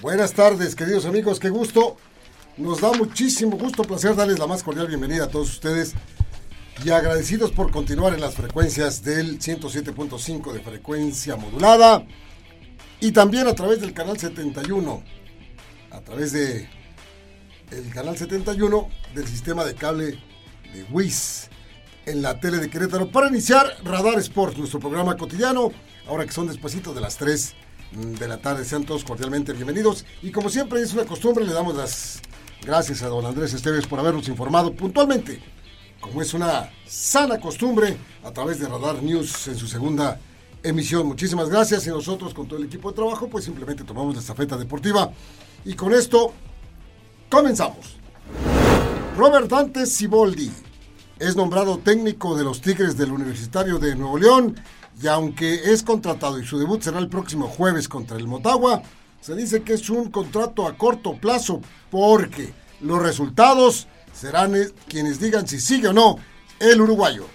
Buenas tardes queridos amigos, qué gusto. Nos da muchísimo gusto, placer darles la más cordial bienvenida a todos ustedes y agradecidos por continuar en las frecuencias del 107.5 de frecuencia modulada y también a través del canal 71, a través de el canal 71 del sistema de cable de WIS en la tele de Querétaro para iniciar Radar Sports, nuestro programa cotidiano, ahora que son despuesitos de las 3 de la tarde. Sean todos cordialmente bienvenidos. Y como siempre es una costumbre, le damos las gracias a don Andrés Esteves por habernos informado puntualmente, como es una sana costumbre, a través de Radar News en su segunda emisión. Muchísimas gracias y nosotros con todo el equipo de trabajo pues simplemente tomamos la estafeta deportiva. Y con esto comenzamos. Robert Dante Siboldi es nombrado técnico de los Tigres del Universitario de Nuevo León y aunque es contratado y su debut será el próximo jueves contra el Motagua, se dice que es un contrato a corto plazo porque los resultados serán eh, quienes digan si sigue o no el uruguayo.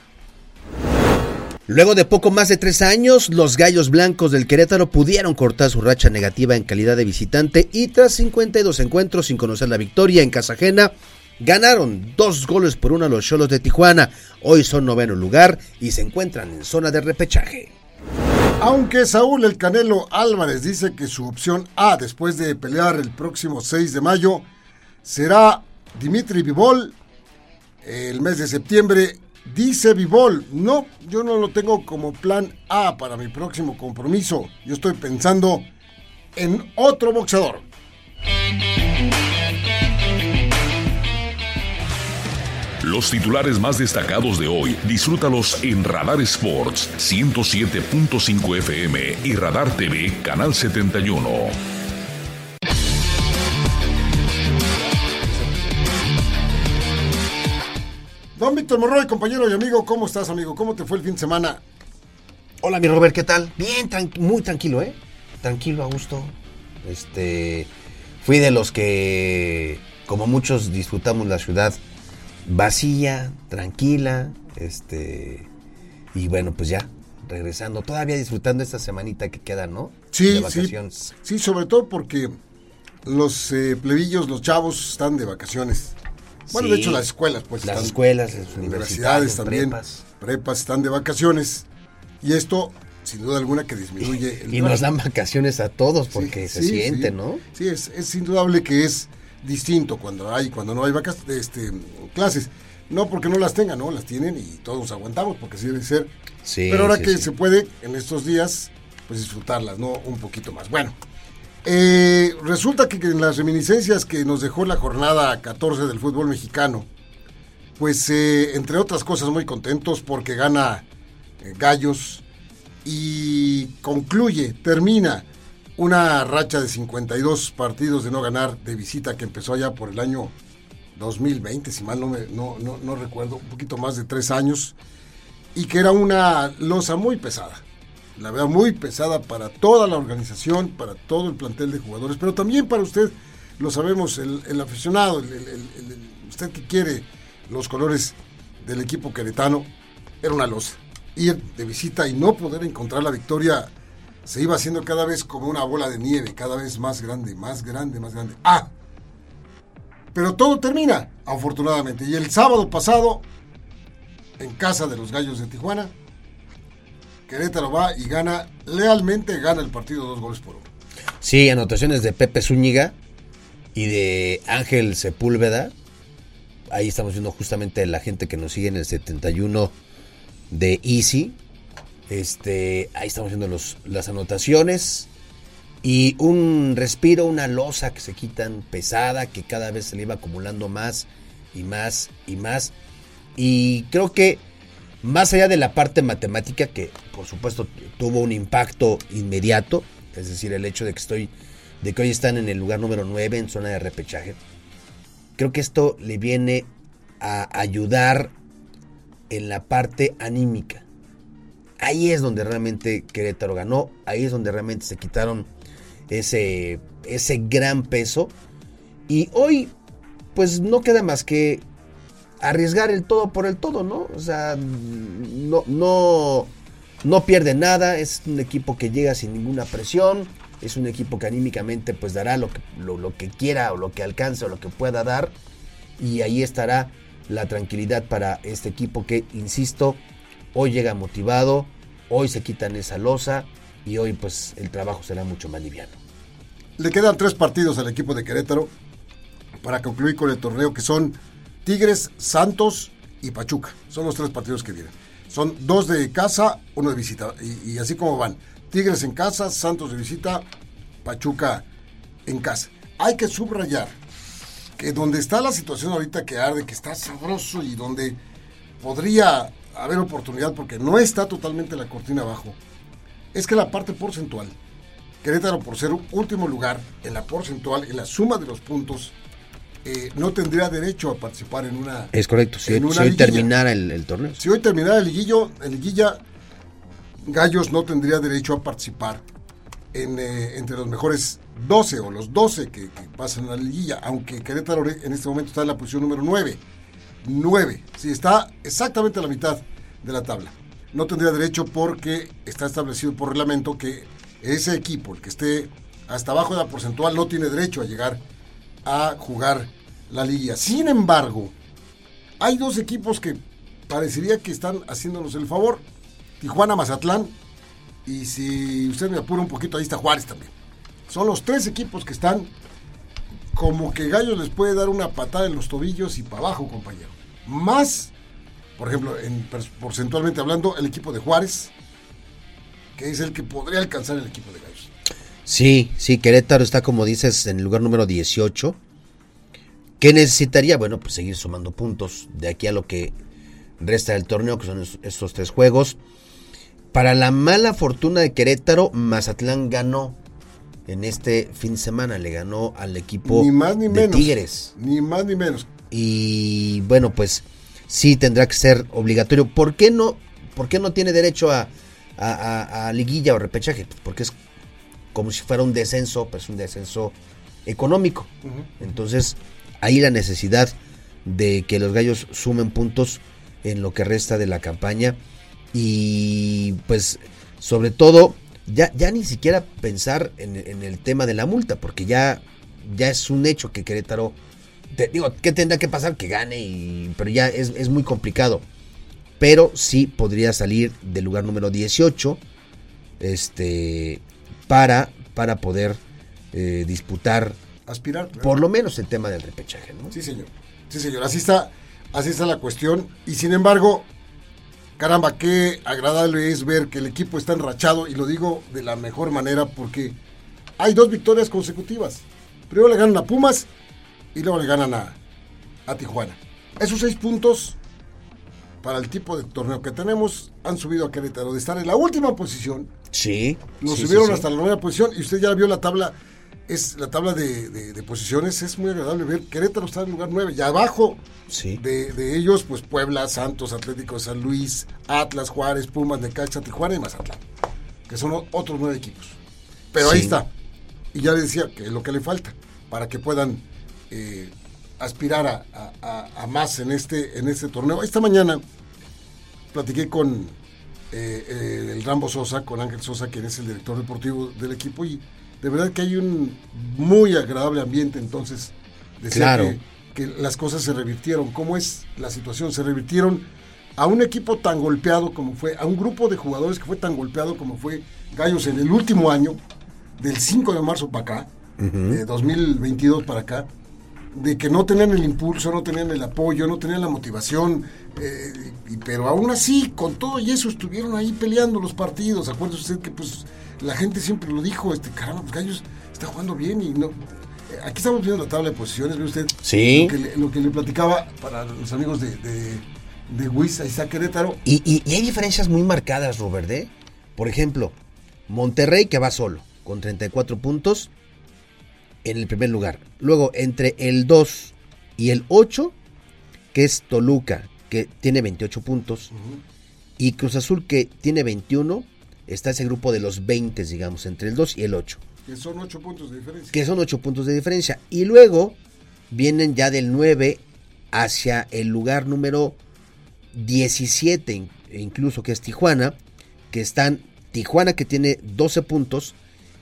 Luego de poco más de tres años, los Gallos Blancos del Querétaro pudieron cortar su racha negativa en calidad de visitante y tras 52 encuentros sin conocer la victoria en casa ajena, Ganaron dos goles por uno a los Cholos de Tijuana. Hoy son noveno lugar y se encuentran en zona de repechaje. Aunque Saúl El Canelo Álvarez dice que su opción A después de pelear el próximo 6 de mayo será Dimitri Vivol el mes de septiembre. Dice Vivol, no, yo no lo tengo como plan A para mi próximo compromiso. Yo estoy pensando en otro boxeador. Los titulares más destacados de hoy, disfrútalos en Radar Sports 107.5 FM y Radar TV Canal 71. Don Víctor Morroy, compañero y amigo, ¿cómo estás, amigo? ¿Cómo te fue el fin de semana? Hola, mi Robert, ¿qué tal? Bien, muy tranquilo, ¿eh? Tranquilo, a gusto. Este, fui de los que, como muchos, disfrutamos la ciudad vacía, tranquila, este, y bueno, pues ya, regresando, todavía disfrutando esta semanita que queda, ¿no? Sí, de vacaciones. Sí, sobre todo porque los eh, plebillos, los chavos están de vacaciones. Bueno, de hecho las escuelas, pues. Las escuelas, las universidades también, prepas. están de vacaciones. Y esto, sin duda alguna, que disminuye. El y nos dan vacaciones a todos porque se siente, ¿no? Sí, es, es indudable que es distinto cuando hay cuando no hay vacas, este, clases. No porque no las tengan, no, las tienen y todos aguantamos porque así debe ser. Pero ahora que se puede en estos días, pues disfrutarlas, ¿no? Un poquito más. Bueno, eh, resulta que en las reminiscencias que nos dejó la jornada 14 del fútbol mexicano, pues eh, entre otras cosas muy contentos porque gana eh, Gallos y concluye, termina una racha de 52 partidos de no ganar de visita que empezó allá por el año 2020, si mal no, me, no, no, recuerdo, un poquito más de tres años, y que era una losa muy pesada. La verdad, muy pesada para toda la organización, para todo el plantel de jugadores, pero también para usted, lo sabemos, el, aficionado, usted que quiere los colores del equipo queretano, era una losa. Ir de visita y no poder encontrar la victoria se iba haciendo cada vez como una bola de nieve, cada vez más grande, más grande, más grande. ¡Ah! Pero todo termina, afortunadamente. Y el sábado pasado, en casa de los Gallos de Tijuana, Querétaro va y gana, lealmente gana el partido dos goles por uno. Sí, anotaciones de Pepe Zúñiga y de Ángel Sepúlveda. Ahí estamos viendo justamente la gente que nos sigue en el 71 de Easy este, ahí estamos viendo los, las anotaciones. Y un respiro, una losa que se quitan pesada, que cada vez se le iba acumulando más y más y más. Y creo que más allá de la parte matemática, que por supuesto tuvo un impacto inmediato, es decir, el hecho de que estoy, de que hoy están en el lugar número 9 en zona de repechaje, creo que esto le viene a ayudar en la parte anímica. Ahí es donde realmente Querétaro ganó, ahí es donde realmente se quitaron ese, ese gran peso. Y hoy, pues no queda más que arriesgar el todo por el todo, ¿no? O sea, no, no, no pierde nada, es un equipo que llega sin ninguna presión, es un equipo que anímicamente pues dará lo que, lo, que quiera o lo que alcance o lo que pueda dar y ahí estará la tranquilidad para este equipo que, insisto, hoy llega motivado, hoy se quitan esa losa y hoy pues el trabajo será mucho más liviano. Le quedan tres partidos al equipo de Querétaro para concluir con el torneo que son Tigres, Santos y Pachuca. Son los tres partidos que vienen. Son dos de casa, uno de visita. Y, así como van. Tigres en casa, Santos de visita, Pachuca en casa. Hay que subrayar que donde está la situación ahorita que arde, que está sabroso y donde podría haber oportunidad porque no está totalmente la cortina abajo, es que la parte porcentual, Querétaro por ser último lugar en la porcentual, en la suma de los puntos, eh, no tendría derecho a participar en una. Es correcto, si, hoy terminara el, torneo. Si hoy terminara el liguillo, el liguilla, Gallos no tendría derecho a participar en, eh, entre los mejores 12 o los 12 que, pasan a la liguilla, aunque Querétaro en este momento está en la posición número 9. 9, sí, está exactamente a la mitad de la tabla. No tendría derecho porque está establecido por reglamento que ese equipo, el que esté hasta abajo de la porcentual, no tiene derecho a llegar a jugar la liga. Sin embargo, hay dos equipos que parecería que están haciéndonos el favor. Tijuana, Mazatlán. Y si usted me apura un poquito, ahí está Juárez también. Son los tres equipos que están como que Gallos les puede dar una patada en los tobillos y para abajo, compañero. Más, por ejemplo, en, porcentualmente hablando, el equipo de Juárez, que es el que podría alcanzar el equipo de Gallos. Sí, sí, Querétaro está, como dices, en el lugar número 18 ¿Qué necesitaría? Bueno, pues seguir sumando puntos de aquí a lo que resta del torneo, que son estos tres juegos. Para la mala fortuna de Querétaro, Mazatlán ganó en este fin de semana. Le ganó al equipo ni más, ni de menos, Tigres. Ni más ni menos. Y bueno, pues sí tendrá que ser obligatorio. ¿Por qué no, por qué no tiene derecho a, a, liguilla o repechaje? Pues porque es como si fuera un descenso, pues un descenso económico. Entonces, ahí la necesidad de que los gallos sumen puntos en lo que resta de la campaña y pues sobre todo ya, ya ni siquiera pensar en, el tema de la multa porque ya, ya es un hecho que Querétaro digo, ¿qué tendrá que pasar? Que gane, y, pero ya es, muy complicado. Pero sí podría salir del lugar número 18 este, para, para poder eh, disputar aspirar. Por lo menos el tema del repechaje, ¿no? Sí, señor. Sí, señor. Así está, así está la cuestión. Y sin embargo, caramba, qué agradable es ver que el equipo está enrachado, y lo digo de la mejor manera porque hay dos victorias consecutivas. Primero le ganan a Pumas y luego le ganan a, a Tijuana. Esos seis puntos, para el tipo de torneo que tenemos, han subido a Querétaro de estar en la última posición. Sí. Lo subieron hasta la nueva posición y usted ya vio la tabla es la tabla de, posiciones es muy agradable ver. Querétaro está en lugar 9 y abajo sí. de, ellos, pues Puebla, Santos, Atlético San Luis, Atlas, Juárez, Pumas, Necaxa, Tijuana y Mazatlán, que son otros nueve equipos. Pero ahí está. Y ya le decía que es lo que le falta para que puedan eh, aspirar a, más en este, en este torneo. Esta mañana platiqué con eh, eh, el Rambo Sosa, con Ángel Sosa, quien es el director deportivo del equipo, y de verdad que hay un muy agradable ambiente, entonces decía que, las cosas se revirtieron. ¿Cómo es la situación? Se revirtieron a un equipo tan golpeado como fue, a un grupo de jugadores que fue tan golpeado como fue Gallos en el último año, del 5 de marzo para acá, de 2022 para acá, de que no tenían el impulso, no tenían el apoyo, no tenían la motivación, eh, pero aún así, con todo y eso, estuvieron ahí peleando los partidos. Acuérdese usted que pues la gente siempre lo dijo, este caramba, los gallos está jugando bien y no. Aquí estamos viendo la tabla de posiciones, ve usted. Sí. Lo que le, platicaba para los amigos de, de, de está Querétaro. Y, y, hay diferencias muy marcadas, Robert, ¿eh? Por ejemplo, Monterrey que va solo, con 34 puntos en el primer lugar. Luego, entre el 2 y el 8, que es Toluca, que tiene 28 puntos, y Cruz Azul, que tiene 21 está ese grupo de los 20, digamos, entre el 2 y el 8. Que son 8 puntos de diferencia. Que son 8 puntos de diferencia. Y luego vienen ya del 9 hacia el lugar número 17, incluso que es Tijuana, que están Tijuana que tiene 12 puntos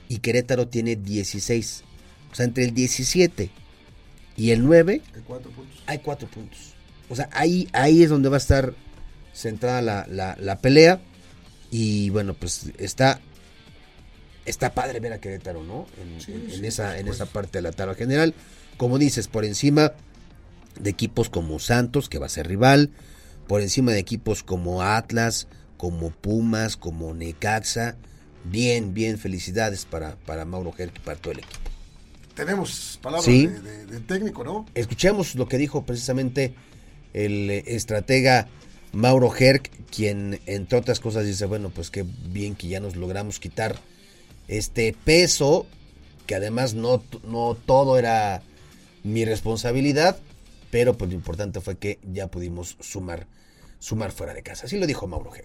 y Querétaro tiene 16. O sea, entre el 17 y el 9 hay cuatro puntos. Hay cuatro puntos. O sea, ahí, ahí es donde va a estar centrada la, la, pelea. Y bueno, pues está está padre ver a Querétaro, ¿no? En, esa, en esa parte de la tabla general. Como dices, por encima de equipos como Santos, que va a ser rival, por encima de equipos como Atlas, como Pumas, como Necaxa. Bien, bien, felicidades para, para Mauro Gerg y para todo el equipo. Tenemos palabras de, técnico, ¿no? Escuchemos lo que dijo precisamente el estratega Mauro Herc, quien entre otras cosas dice, bueno, pues qué bien que ya nos logramos quitar este peso, que además no, no todo era mi responsabilidad, pero pues lo importante fue que ya pudimos sumar, sumar fuera de casa. Así lo dijo Mauro G.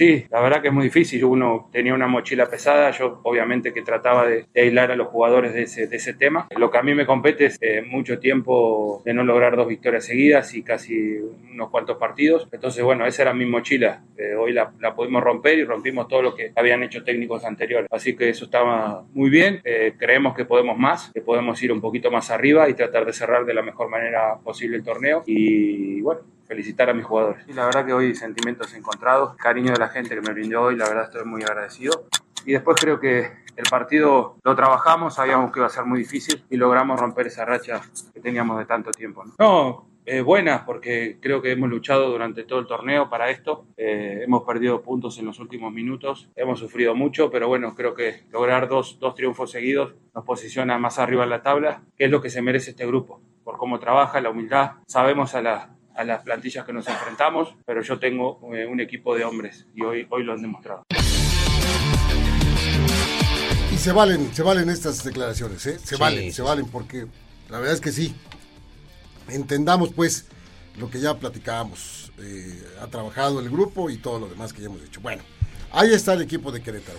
Sí, la verdad que es muy difícil. Uno tenía una mochila pesada, yo obviamente que trataba de, aislar a los jugadores de ese, de ese, tema. Lo que a mí me compete es eh, mucho tiempo de no lograr dos victorias seguidas y casi unos cuantos partidos. Entonces, bueno, esa era mi mochila. Eh, hoy la, la, pudimos romper y rompimos todo lo que habían hecho técnicos anteriores. Así que eso estaba muy bien. Eh, creemos que podemos más, que podemos ir un poquito más arriba y tratar de cerrar de la mejor manera posible el torneo. Y bueno, felicitar a mis jugadores. Y la verdad que hoy sentimientos encontrados, cariño de la gente que me brindó hoy, la verdad estoy muy agradecido. Y después creo que el partido lo trabajamos, sabíamos que iba a ser muy difícil y logramos romper esa racha que teníamos de tanto tiempo. No, no eh, buenas porque creo que hemos luchado durante todo el torneo para esto. Eh, hemos perdido puntos en los últimos minutos, hemos sufrido mucho, pero bueno, creo que lograr dos, dos triunfos seguidos nos posiciona más arriba en la tabla, que es lo que se merece este grupo, por cómo trabaja, la humildad. Sabemos a la, a las plantillas que nos enfrentamos, pero yo tengo eh, un equipo de hombres y hoy, hoy lo han demostrado. Y se valen, se valen estas declaraciones, ¿eh? Se valen, se valen, porque la verdad es que sí. Entendamos pues lo que ya platicábamos. Eh, ha trabajado el grupo y todo lo demás que ya hemos dicho. Bueno, ahí está el equipo de Querétaro.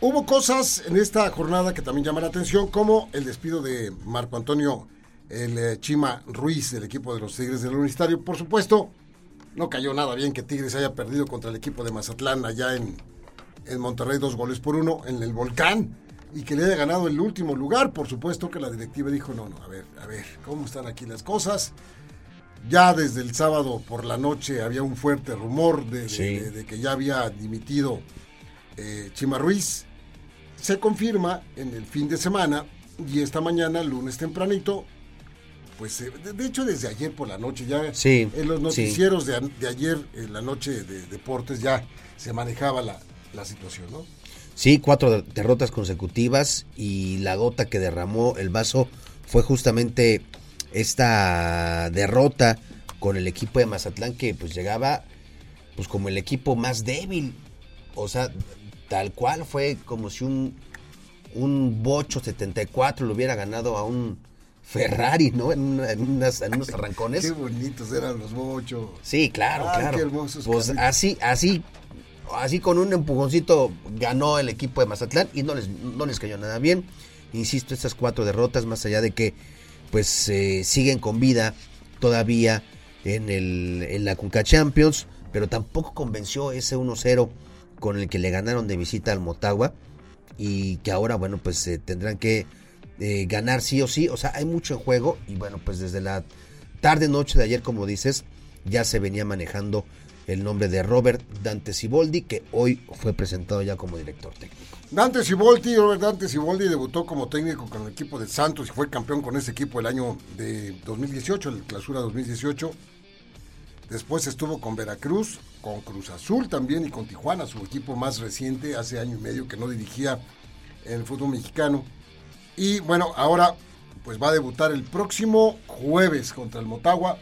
Hubo cosas en esta jornada que también llaman la atención, como el despido de Marco Antonio el eh, Chima Ruiz del equipo de los Tigres del Universitario. Por supuesto, no cayó nada bien que Tigres haya perdido contra el equipo de Mazatlán allá en, en Monterrey dos goles por uno en el Volcán y que le haya ganado el último lugar. Por supuesto que la directiva dijo, no, no, a ver, a ver, ¿cómo están aquí las cosas? Ya desde el sábado por la noche había un fuerte rumor de, que ya había dimitido eh, Chima Ruiz. Se confirma en el fin de semana y esta mañana, lunes tempranito, pues eh, de, hecho desde ayer por la noche ya en los noticieros de, ayer en la noche de deportes ya se manejaba la, situación, ¿no? Sí, cuatro derrotas consecutivas y la gota que derramó el vaso fue justamente esta derrota con el equipo de Mazatlán que pues llegaba pues como el equipo más débil, o sea, tal cual fue como si un un Bocho 74 lo hubiera ganado a un Ferrari, ¿no? En, unos arrancones. Qué bonitos eran los bochos. Sí, claro, claro. Qué hermosos. Pues así, así, así con un empujoncito ganó el equipo de Mazatlán y no les, no les cayó nada bien. Insisto, estas cuatro derrotas, más allá de que pues eh, siguen con vida todavía en, el, en la Conca Champions, pero tampoco convenció ese 1-0 con el que le ganaron de visita al Motagua y que ahora, bueno, pues se tendrán que ganar sí o sí. O sea, hay mucho en juego y bueno, pues desde la tarde noche de ayer, como dices, ya se venía manejando el nombre de Robert Dante Siboldi, que hoy fue presentado ya como director técnico. Dante Siboldi, Robert Dante Siboldi debutó como técnico con el equipo de Santos y fue campeón con ese equipo el año de 2018, el clausura 2018. Después estuvo con Veracruz, con Cruz Azul también y con Tijuana, su equipo más reciente, hace año y medio que no dirigía el fútbol mexicano. Y bueno, ahora pues va a debutar el próximo jueves contra el Motagua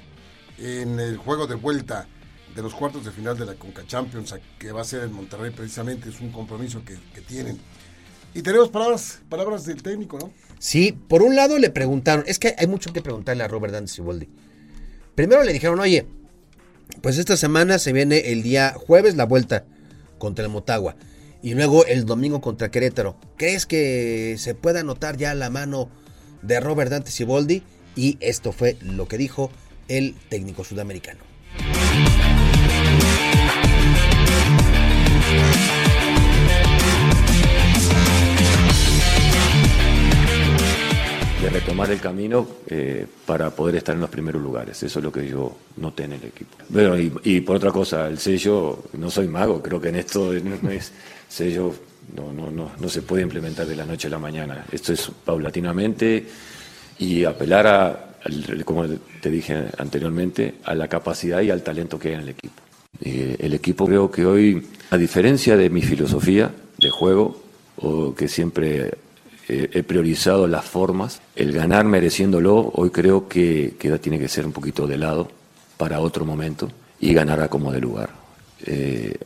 en el juego de vuelta de los cuartos de final de la Conca Champions, que va a ser en Monterrey precisamente, es un compromiso que, tienen. Y tenemos palabras, palabras del técnico, ¿no? Sí, por un lado le preguntaron, es que hay mucho que preguntarle a Robert Dante Siboldi. Primero le dijeron, oye, pues esta semana se viene el día jueves la vuelta contra el Motagua y luego el domingo contra Querétaro. ¿Crees que se pueda notar ya la mano de Robert Dante Siboldi? Y esto fue lo que dijo el técnico sudamericano. Tomar el camino eh, para poder estar en los primeros lugares. Eso es lo que yo noté en el equipo. Bueno, y, por otra cosa, el sello, no soy mago, creo que en esto no, es sello, no, no, no, no se puede implementar de la noche a la mañana. Esto es paulatinamente y apelar a, como te dije anteriormente, a la capacidad y al talento que hay en el equipo. Eh, el equipo creo que hoy, a diferencia de mi filosofía de juego, o que siempre he priorizado las formas, el ganar mereciéndolo, hoy creo que, tiene que ser un poquito de lado para otro momento y ganar a como de lugar. Eh,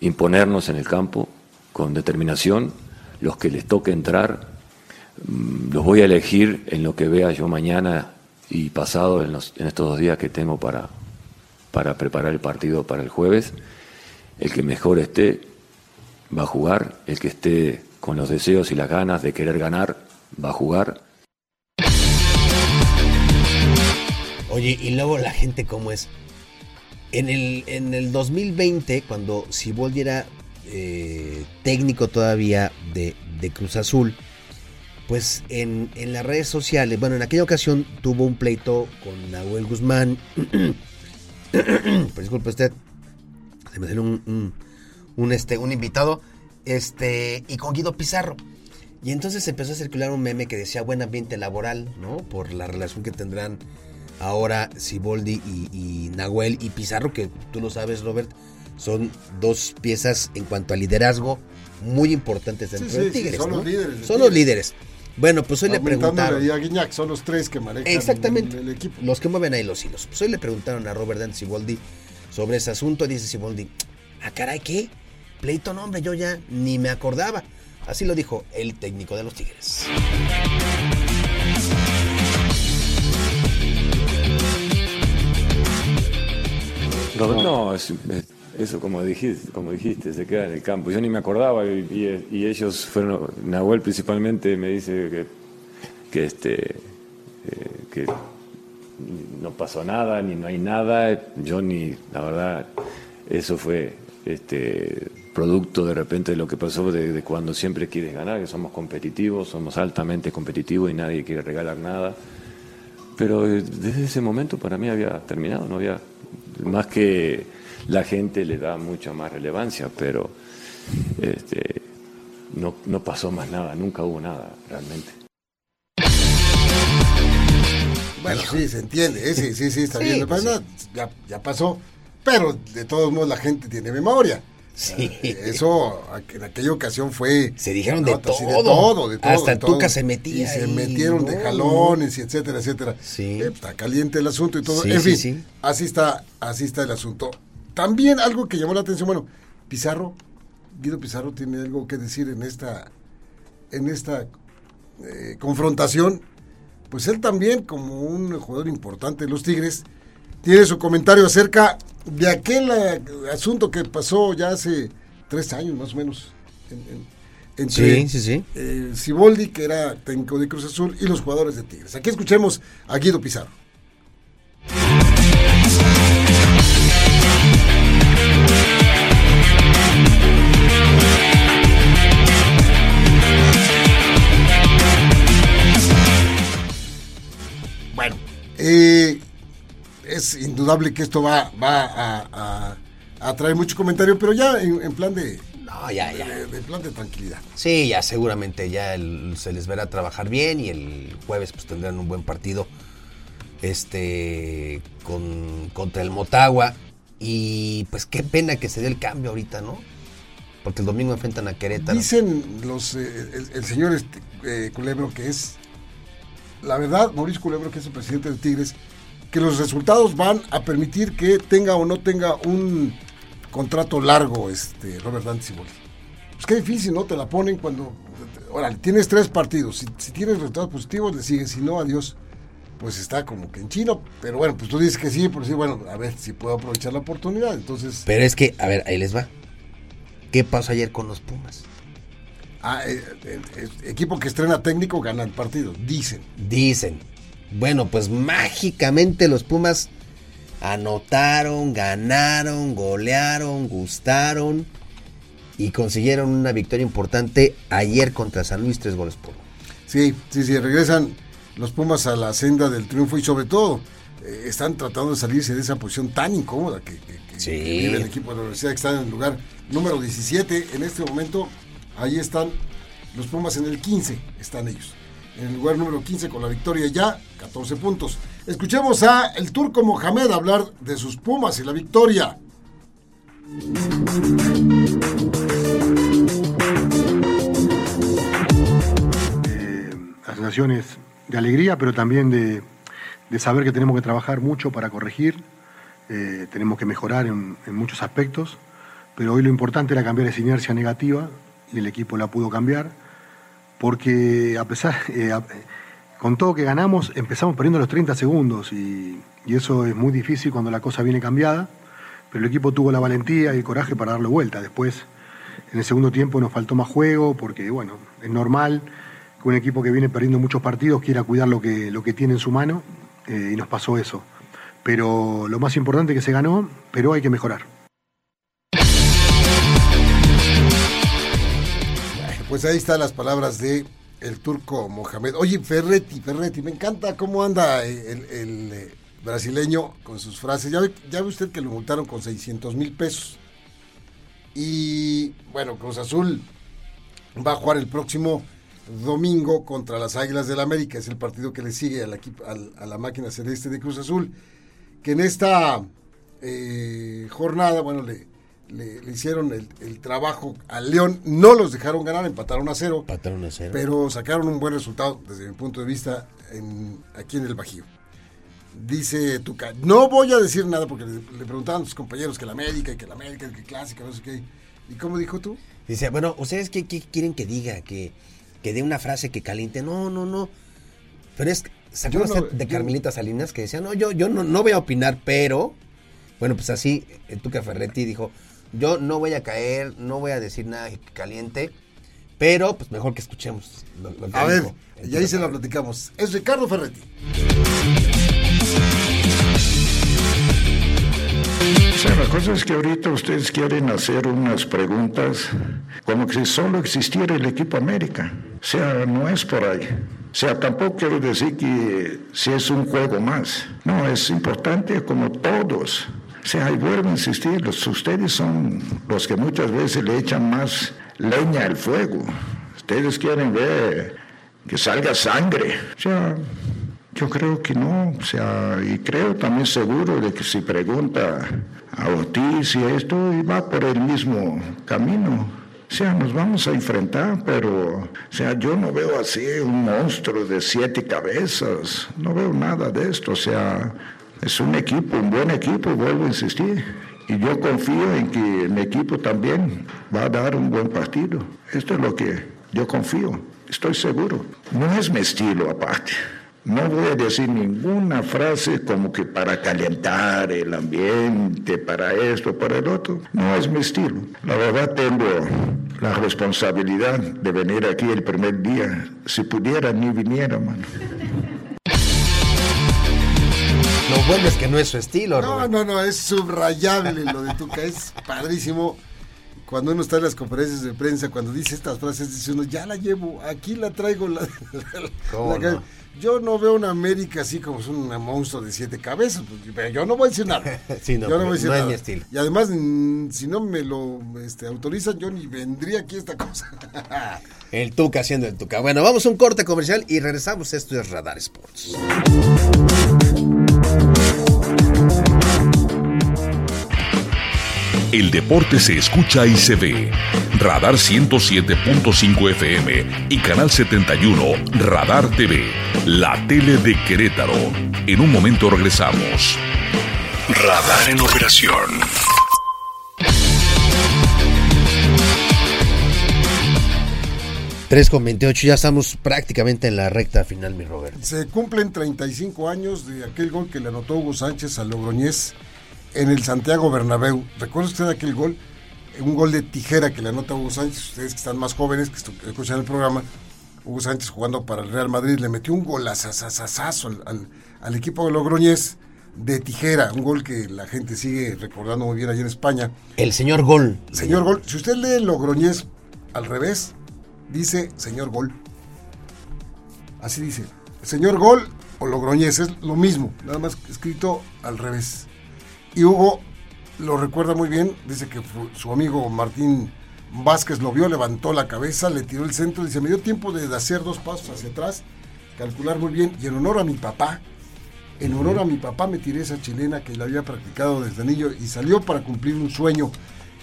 imponernos en el campo con determinación, los que les toque entrar, mm, los voy a elegir en lo que vea yo mañana y pasado en, en estos dos días que tengo para, para preparar el partido para el jueves. El que mejor esté va a jugar, el que esté con los deseos y las ganas de querer ganar va a jugar. Oye, y luego la gente cómo es. En el, en el 2020, cuando Siboldi era eh, técnico todavía de, de Cruz Azul, pues en, en, las redes sociales, bueno, en aquella ocasión tuvo un pleito con Nahuel Guzmán Pero disculpe usted, se me salió un, un, este, un invitado, este, y con Guido Pizarro. Y entonces empezó a circular un meme que decía buen ambiente laboral, ¿no? Por la relación que tendrán ahora Siboldi y, Nahuel y Pizarro, que tú lo sabes, Robert, son dos piezas en cuanto a liderazgo muy importantes dentro de Tigres. son los líderes. Son los líderes. Bueno, pues hoy le preguntaron. a Guiñac, son los tres que manejan Exactamente, el, equipo. Los que mueven ahí los hilos. Pues hoy le preguntaron a Robert Dante Siboldi sobre ese asunto. Dice Siboldi, ah, caray, ¿qué? Pleito, no, hombre, yo ya ni me acordaba. Así lo dijo el técnico de los Tigres. no, es, eso, como dijiste, como dijiste, se queda en el campo. Yo ni me acordaba y, ellos fueron, Nahuel principalmente me dice que, que, este, eh, que no pasó nada, ni no hay nada. Yo ni, la verdad, eso fue este, producto de repente de lo que pasó de, cuando siempre quieres ganar, que somos competitivos, somos altamente competitivos y nadie quiere regalar nada. Pero eh, desde ese momento para mí había terminado, no había más que la gente le da mucha más relevancia, pero este, no, no pasó más nada, nunca hubo nada realmente. Bueno, sí, se entiende, ¿eh? sí, sí, sí, está bien. ya, ya pasó, pero de todos modos la gente tiene memoria. Sí. Eh, eso en aquella ocasión fue. Se dijeron de, todo. de, todo. de todo. Hasta Tuca se metía. Y se metieron de jalones y etcétera, etcétera. Sí. Eh, está caliente el asunto y todo. en fin, así está, así está el asunto. También algo que llamó la atención, bueno, Pizarro, Guido Pizarro tiene algo que decir en esta, en esta eh, confrontación. Pues él también, como un jugador importante de los Tigres, tiene su comentario acerca de aquel eh, asunto que pasó ya hace tres años más o menos. entre sí, sí, eh, Siboldi, que era técnico de Cruz Azul, y los jugadores de Tigres. Aquí escuchemos a Guido Pizarro. Eh, es indudable que esto va, va a, traer mucho comentario, pero ya en, plan de, ya, ya. De, plan de tranquilidad. Sí, ya seguramente ya se les verá trabajar bien y el jueves pues tendrán un buen partido este con, contra el Motagua. Y pues qué pena que se dé el cambio ahorita, ¿no? Porque el domingo enfrentan a Querétaro. Dicen los eh, el, señor este, eh, Culebro que es la verdad, Mauricio Culebro, que es el presidente de Tigres, que los resultados van a permitir que tenga o no tenga un contrato largo este Robert Dante Pues qué difícil, ¿no? Te la ponen cuando... Ahora, tienes tres partidos. Si, tienes resultados positivos, le sigues. Si no, adiós. Pues está como que en chino. Pero bueno, pues tú dices que sí, por sí, bueno, a ver si puedo aprovechar la oportunidad. Entonces... Pero es que, a ver, ahí les va. ¿Qué pasó ayer con los Pumas? Ah, eh, eh, equipo que estrena técnico gana el partido, dicen. Dicen. Bueno, pues mágicamente los Pumas anotaron, ganaron, golearon, gustaron y consiguieron una victoria importante ayer contra San Luis, tres goles por Sí, sí, sí, regresan los Pumas a la senda del triunfo y sobre todo eh, están tratando de salirse de esa posición tan incómoda que, vive el equipo de la universidad que está en el lugar número 17 en este momento. Ahí están los Pumas en el 15, están ellos. En el lugar número 15 con la victoria ya, 14 puntos. Escuchemos a el turco Mohamed hablar de sus Pumas y la victoria. Eh, de alegría, pero también de, saber que tenemos que trabajar mucho para corregir, eh, tenemos que mejorar en, muchos aspectos, pero hoy lo importante era cambiar esa inercia negativa y el equipo la pudo cambiar, porque a pesar, eh, con todo que ganamos, empezamos perdiendo los 30 segundos y, y eso es muy difícil cuando la cosa viene cambiada pero el equipo tuvo la valentía y el coraje para darle vuelta. Después, en el segundo tiempo nos faltó más juego, porque bueno, es normal que un equipo que viene perdiendo muchos partidos quiera cuidar lo que, lo que tiene en su mano, eh, y nos pasó eso. Pero lo más importante es que se ganó, pero hay que mejorar. Pues ahí están las palabras de el turco Mohamed. Oye, Ferretti, Ferretti, me encanta cómo anda el, el brasileño con sus frases. Ya ve, usted que lo multaron con 600 mil pesos. Y bueno, Cruz Azul va a jugar el próximo domingo contra las Águilas del América. Es el partido que le sigue a la máquina celeste de Cruz Azul. Que en esta eh, jornada, bueno, le, le, hicieron el, trabajo al León. No los dejaron ganar, empataron a cero. Empataron a cero. Pero sacaron un buen resultado desde mi punto de vista aquí en el Bajío dice Tuca, no voy a decir nada porque le, preguntaban a sus compañeros que la América y que la América, que clásica, no sé qué. ¿Y cómo dijo tú? Dice, bueno, ¿ustedes qué, quieren que diga? Que, que dé una frase que caliente. No, no, no. Pero es, ¿se de Carmelita Salinas que decía, no, yo, yo no, no voy a opinar, pero... Bueno, pues así, eh, Tuca Ferretti dijo, yo no voy a caer, no voy a decir nada caliente, pero pues mejor que escuchemos A ver, y ahí se lo platicamos. Es Ricardo Ferretti. la cosa es que ahorita ustedes quieren hacer unas preguntas como que si solo existiera el equipo América. O sea, no es por ahí. O sea, tampoco quiero decir que si es un juego más. No, es importante como todos. O sea, y vuelvo a insistir, ustedes son los que muchas veces le echan más leña al fuego. Ustedes quieren ver que salga sangre. O sea, yo creo que no, o sea, y creo también seguro de que si pregunta a Ortiz y esto, y va por el mismo camino. O sea, nos vamos a enfrentar, pero, o sea, yo no veo así un monstruo de siete cabezas, no veo nada de esto, o sea, es un equipo, un buen equipo, vuelvo a insistir. Y yo confío en que mi equipo también va a dar un buen partido. Esto es lo que yo confío, estoy seguro. No es mi estilo aparte. No voy a decir ninguna frase como que para calentar el ambiente, para esto, para el otro. No es mi estilo. La verdad tengo la responsabilidad de venir aquí el primer día. Si pudiera, ni viniera, mano. Lo bueno es que no es su estilo, No, no, no, es subrayable lo de Tuca, es padrísimo. Cuando uno está en las conferencias de prensa, cuando dice estas frases, dice uno, ya la llevo, aquí la traigo. La, yo no veo una América así como es un monstruo de siete cabezas, pues, pero yo no voy a decir nada. yo no, voy a decir nada. estilo. Y además, si no me lo este, autorizan, yo ni vendría aquí esta cosa. el Tuca haciendo el Tuca. Bueno, vamos a un corte comercial y regresamos. Esto es Radar Sports. El deporte se escucha y se ve. Radar 107.5 FM y Canal 71 Radar TV, la tele de Querétaro. En un momento regresamos. Radar en operación. 3 con 28, ya estamos prácticamente en la recta final, mi Robert. Se cumplen 35 años de aquel gol que le anotó Hugo Sánchez a Logroñez en el Santiago Bernabéu. ¿Recuerda usted aquel gol? Un gol de tijera que le anota Hugo Sánchez. Ustedes que están más jóvenes, que escuchan el programa, Hugo Sánchez jugando para el Real Madrid, le metió un gol al, al, equipo de Logroñez de tijera, un gol que la gente sigue recordando muy bien allí en España. El señor gol. Señor gol. Si usted lee Logroñez al revés, dice señor gol. Así dice. señor Gol o Logroñez, es lo mismo, nada más escrito al revés. Y Hugo lo recuerda muy bien, dice que su amigo Martín Vázquez lo vio, levantó la cabeza, le tiró el centro, dice, me dio tiempo de hacer dos pasos hacia atrás, calcular muy bien, y en honor a mi papá, en honor a mi papá me tiré esa chilena que la había practicado desde niño y salió para cumplir un sueño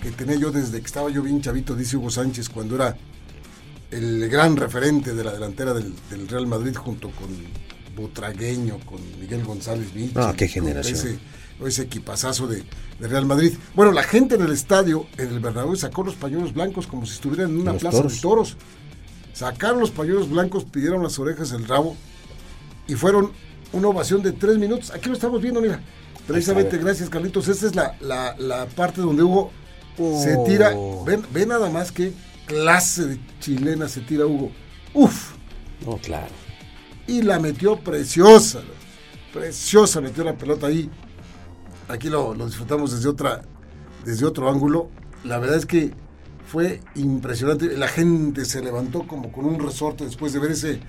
que tenía yo desde que estaba yo bien chavito, dice Hugo Sánchez, cuando era el gran referente de la delantera del, Real Madrid junto con Butragueño, con Miguel González Vich. Ah, qué generación. Ese, ese equipazazo de, Real Madrid. Bueno, la gente en el estadio, en el Bernabéu, sacó los pañuelos blancos como si estuvieran en una plaza de toros. Sacaron los pañuelos blancos, pidieron las orejas del rabo y fueron una ovación de tres minutos. Aquí lo estamos viendo, mira. Precisamente, gracias Carlitos. Esta es la, la, parte donde Hugo se tira. Oh. Ven, ven nada más que clase de chilena se tira Hugo. Uf. No, claro. Y la metió preciosa. Preciosa metió la pelota ahí. Aquí lo, disfrutamos desde otra, desde otro ángulo. La verdad es que fue impresionante. La gente se levantó como con un resorte después de ver ese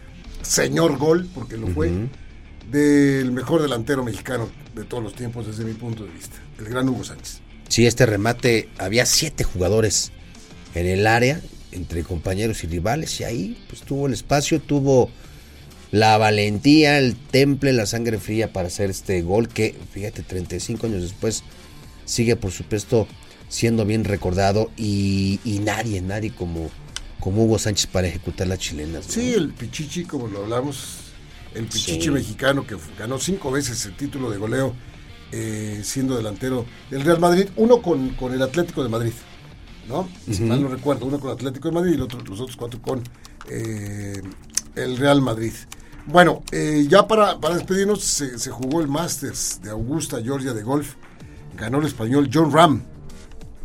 señor gol, porque lo fue, del mejor delantero mexicano de todos los tiempos desde mi punto de vista, el gran Hugo Sánchez. Sí, este remate, había siete jugadores en el área entre compañeros y rivales y ahí pues tuvo el espacio, tuvo la valentía, el temple, la sangre fría para hacer este gol que fíjate 35 años después sigue por supuesto siendo bien recordado y, nadie, nadie como, como Hugo Sánchez para ejecutar la chilena. Sí, el Pichichi como lo hablamos, el Pichichi mexicano que ganó cinco veces el título de goleo eh, siendo delantero del Real Madrid, uno con, con el Atlético de Madrid. ¿No? Si mal no recuerdo, uno con Atlético de Madrid y los otros cuatro con eh, el Real Madrid. Bueno, eh, ya para, para despedirnos se, jugó el Masters de Augusta, Georgia de golf. Ganó el español John Ram.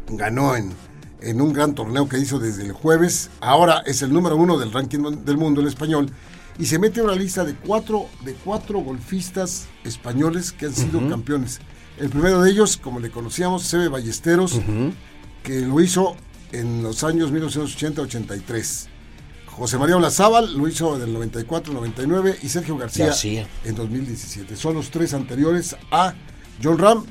Ganó en, en un gran torneo que hizo desde el jueves. Ahora es el número uno del ranking del mundo, el español. Y se mete en una lista de cuatro, de cuatro golfistas españoles que han sido campeones. El primero de ellos, como le conocíamos, Sebe Ballesteros, que lo hizo en los años 1980-83. José María Olazábal lo hizo en el 94-99 y Sergio García, en 2017. Son los tres anteriores a John Ram,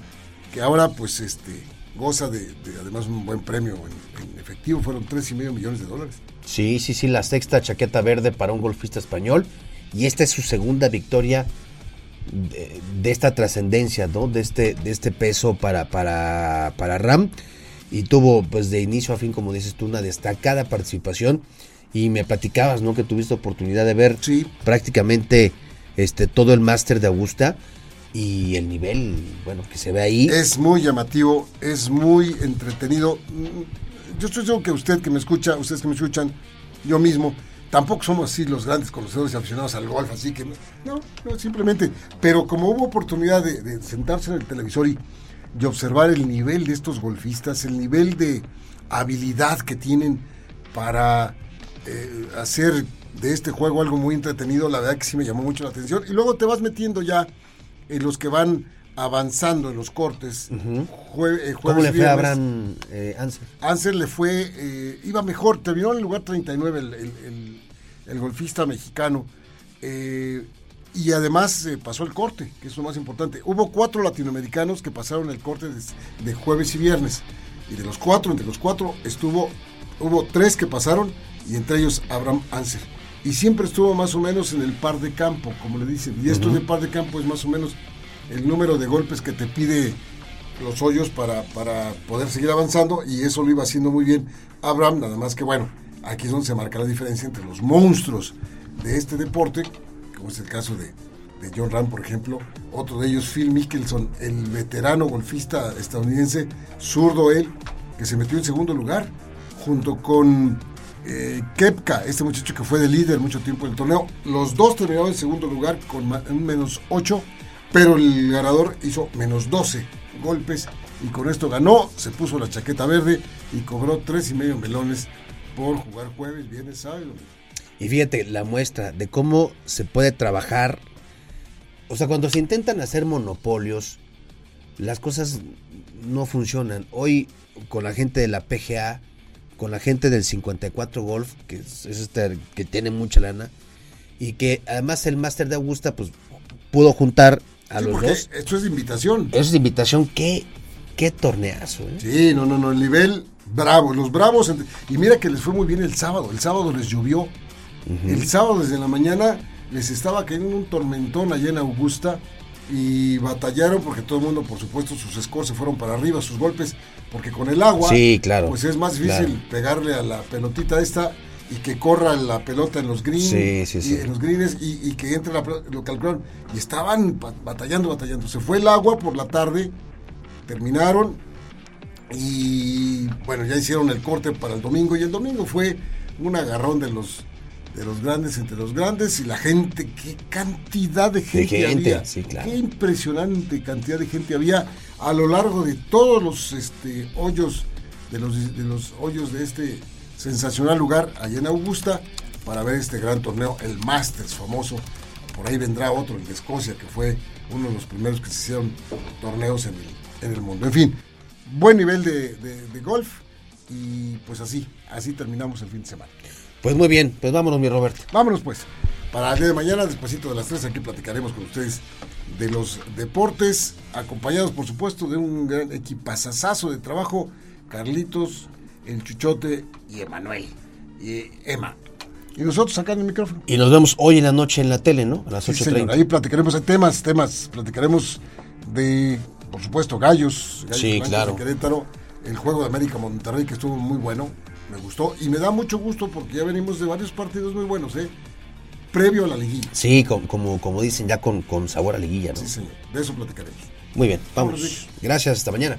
que ahora pues este goza de, además un buen premio en, efectivo, fueron tres y medio millones de dólares. Sí, sí, sí, la sexta chaqueta verde para un golfista español y esta es su segunda victoria de, esta trascendencia, ¿no? De este, de este peso para, para, para Ram y tuvo pues de inicio a fin, como dices tú, una destacada participación y me platicabas, ¿no? Que tuviste oportunidad de ver prácticamente este todo el máster de Augusta y el nivel, bueno, que se ve ahí. Es muy llamativo, es muy entretenido. Yo estoy seguro que usted que me escucha, ustedes que me escuchan, yo mismo, tampoco somos así los grandes conocedores y aficionados al golf, así que no, no, simplemente, pero como hubo oportunidad de sentarse en el televisor y y observar el nivel de estos golfistas, el nivel de habilidad que tienen para eh, hacer de este juego algo muy entretenido, la verdad que sí me llamó mucho la atención. Y luego te vas metiendo ya en los que van avanzando en los cortes. Eh, ¿Cómo le fue a Abraham eh, Ansel? Ansel le fue, iba mejor, terminó en el lugar 39 el, el, el golfista mexicano. Y además eh, pasó el corte, que es lo más importante. Hubo cuatro latinoamericanos que pasaron el corte de, jueves y viernes. Y de los cuatro, entre los cuatro, estuvo, hubo tres que pasaron, y entre ellos Abraham Ansel. Y siempre estuvo más o menos en el par de campo, como le dicen. Y esto de par de campo es más o menos el número de golpes que te pide los hoyos para, para poder seguir avanzando. Y eso lo iba haciendo muy bien Abraham, nada más que bueno, aquí es donde se marca la diferencia entre los monstruos de este deporte como es el caso de, John Ram, por ejemplo. Otro de ellos, Phil Mickelson, el veterano golfista estadounidense, zurdo él, que se metió en segundo lugar, junto con eh, Kepka, este muchacho que fue de líder mucho tiempo en el torneo. Los dos terminaron en segundo lugar con un menos 8, pero el ganador hizo menos 12 golpes y con esto ganó, se puso la chaqueta verde y cobró tres y medio melones por jugar jueves, viernes, sábado y fíjate, la muestra de cómo se puede trabajar. O sea, cuando se intentan hacer monopolios, las cosas no funcionan. Hoy, con la gente de la PGA, con la gente del 54 Golf, que es este que tiene mucha lana, y que además el máster de Augusta pues pudo juntar a los dos. Esto es invitación. Eso es invitación. Qué, qué torneazo. ¿eh? Sí, no, no, no. El nivel bravo. Los bravos. Y mira que les fue muy bien el sábado. El sábado les llovió. El sábado desde la mañana les estaba cayendo un tormentón allá en Augusta y batallaron porque todo el mundo, por supuesto, sus scores se fueron para arriba, sus golpes, porque con el agua, sí, claro, pues es más difícil pegarle a la pelotita esta y que corra la pelota en los greens, Y en los greens y, que entre la lo calcularon. Y estaban batallando, batallando. Se fue el agua por la tarde, terminaron y bueno, ya hicieron el corte para el domingo. Y el domingo fue un agarrón de los de los grandes entre los grandes y la gente, qué cantidad de gente, había, qué impresionante cantidad de gente había a lo largo de todos los este, hoyos de los, de los hoyos de este sensacional lugar allá en Augusta para ver este gran torneo, el Masters famoso. Por ahí vendrá otro, el de Escocia, que fue uno de los primeros que se hicieron torneos en el, en el mundo. En fin, buen nivel de, de golf y pues así, así terminamos el fin de semana. Pues muy bien, pues vámonos, mi Roberto. Vámonos, pues. Para el día de mañana, despuesito de las 3, aquí platicaremos con ustedes de los deportes, acompañados, por supuesto, de un gran equipazazazo de trabajo, Carlitos, el Chuchote y Emanuel. Y Emma. Y nosotros sacando el micrófono. Y nos vemos hoy en la noche en la tele, ¿no? A las 8.30. ahí platicaremos de temas, temas. Platicaremos de, por supuesto, Gallos. gallos sí, claro. Querétaro. El juego de América Monterrey, que estuvo muy bueno me gustó y me da mucho gusto porque ya venimos de varios partidos muy buenos, ¿eh? Previo a la liguilla. Sí, como, como, dicen, ya con, con sabor a liguilla, ¿no? Sí, señor. De eso platicaremos. Muy bien, vamos. Gracias, hasta mañana.